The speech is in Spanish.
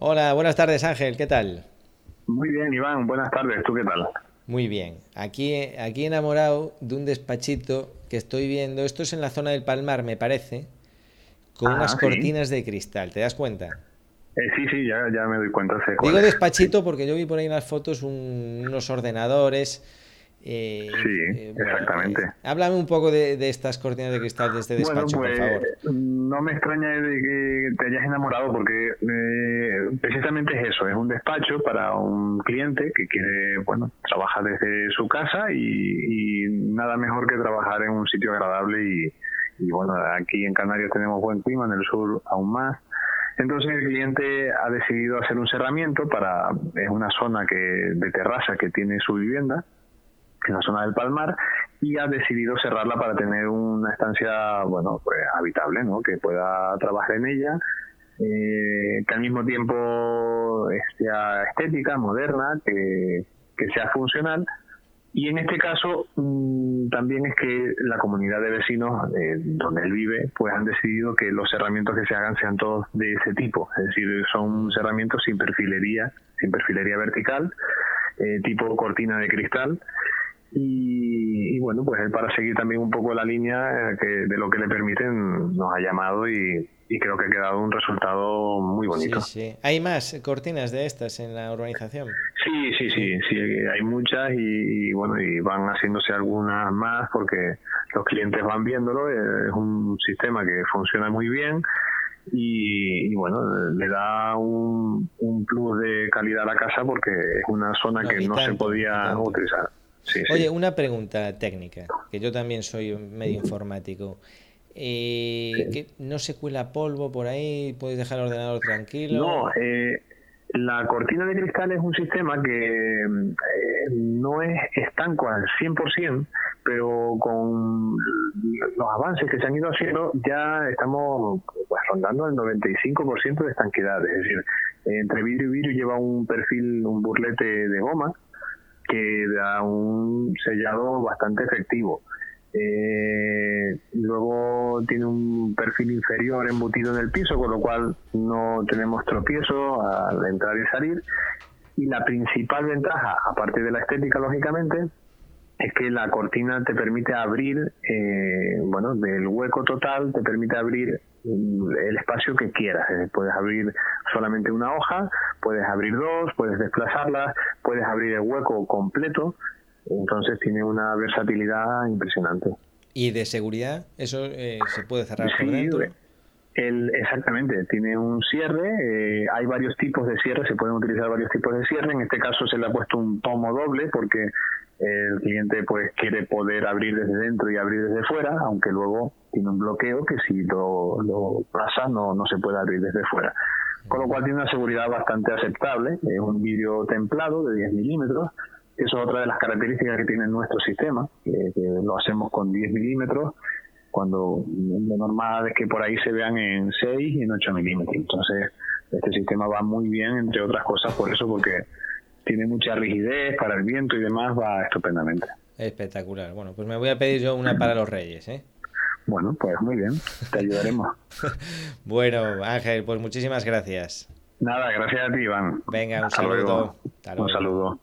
Hola, buenas tardes Ángel, ¿qué tal? Muy bien, Iván, buenas tardes, ¿tú qué tal? Muy bien, aquí, aquí enamorado de un despachito que estoy viendo, esto es en la zona del Palmar, me parece, con Ah, unas sí. cortinas de cristal, ¿te das cuenta? Eh, sí, sí, ya, ya me doy cuenta. sé Digo es. despachito porque yo vi por ahí en las fotos un- unos ordenadores. Eh, Sí, exactamente. eh, háblame un poco de, de estas cortinas de cristal de este Bueno, despacho, pues por favor. no me extraña de que te hayas enamorado porque eh, precisamente es eso, es un despacho para un cliente que quiere, bueno, trabaja desde su casa y, y nada mejor que trabajar en un sitio agradable y, y, bueno, aquí en Canarias tenemos buen clima, en el sur aún más. Entonces el cliente ha decidido hacer un cerramiento para, es una zona que de terraza que tiene su vivienda, en la zona del Palmar y ha decidido cerrarla para tener una estancia, bueno, pues habitable, ¿no? Que pueda trabajar en ella, eh, que al mismo tiempo sea estética, moderna, que, que sea funcional. Y en este caso mm, también es que la comunidad de vecinos eh, donde él vive, pues han decidido que los cerramientos que se hagan sean todos de ese tipo, es decir, son cerramientos sin perfilería, sin perfilería vertical, eh, tipo cortina de cristal, y, y bueno, pues él para seguir también un poco la línea eh, que de lo que le permiten nos ha llamado y, y creo que ha quedado un resultado muy bonito. Sí, sí. ¿Hay más cortinas de estas en la urbanización? Sí, sí, sí, sí, hay muchas y, y, bueno, y van haciéndose algunas más porque los clientes van viéndolo, eh, es un sistema que funciona muy bien y, y, bueno, le da un, un plus de calidad a la casa porque es una zona No, que no se tanto, podía utilizar. Sí, sí. Oye, una pregunta técnica, que yo también soy medio informático. Eh, ¿No se cuela polvo por ahí? ¿Puedes dejar el ordenador tranquilo? No, eh, la cortina de cristal es un sistema que eh, no es estanco al 100%, pero con los avances que se han ido haciendo ya estamos pues, rondando el 95% de estanquidad. Es decir, entre vidrio y vidrio lleva un perfil, un burlete de goma que da un sellado bastante efectivo. Eh, luego tiene un perfil inferior embutido en el piso, con lo cual no tenemos tropiezo al entrar y salir. Y la principal ventaja, aparte de la estética, lógicamente, es que la cortina te permite abrir, eh, bueno, del hueco total te permite abrir mm, el espacio que quieras. Puedes abrir solamente una hoja, puedes abrir dos, puedes desplazarlas, puedes abrir el hueco completo. Entonces tiene una versatilidad impresionante. ¿Y de seguridad? ¿Eso eh, se puede cerrar por Sí, dentro? el, exactamente, tiene un cierre, eh, hay varios tipos de cierre, se pueden utilizar varios tipos de cierre, en este caso se le ha puesto un pomo doble porque el cliente pues quiere poder abrir desde dentro y abrir desde fuera, aunque luego tiene un bloqueo que si lo, lo pasa no, no se puede abrir desde fuera. Con lo cual tiene una seguridad bastante aceptable, es un vidrio templado de 10 milímetros, eso es otra de las características que tiene nuestro sistema, que, lo hacemos con 10 milímetros, cuando lo normal es que por ahí se vean en 6 y en 8 milímetros. Entonces, este sistema va muy bien, entre otras cosas, por eso, porque tiene mucha rigidez para el viento y demás, va estupendamente. Espectacular. Bueno, pues me voy a pedir yo una para los Reyes, ¿eh? Bueno, pues muy bien, te ayudaremos. Bueno, Ángel, pues muchísimas gracias. Nada, gracias a ti, Iván. Venga, un Hasta saludo. luego. Hasta Un saludo.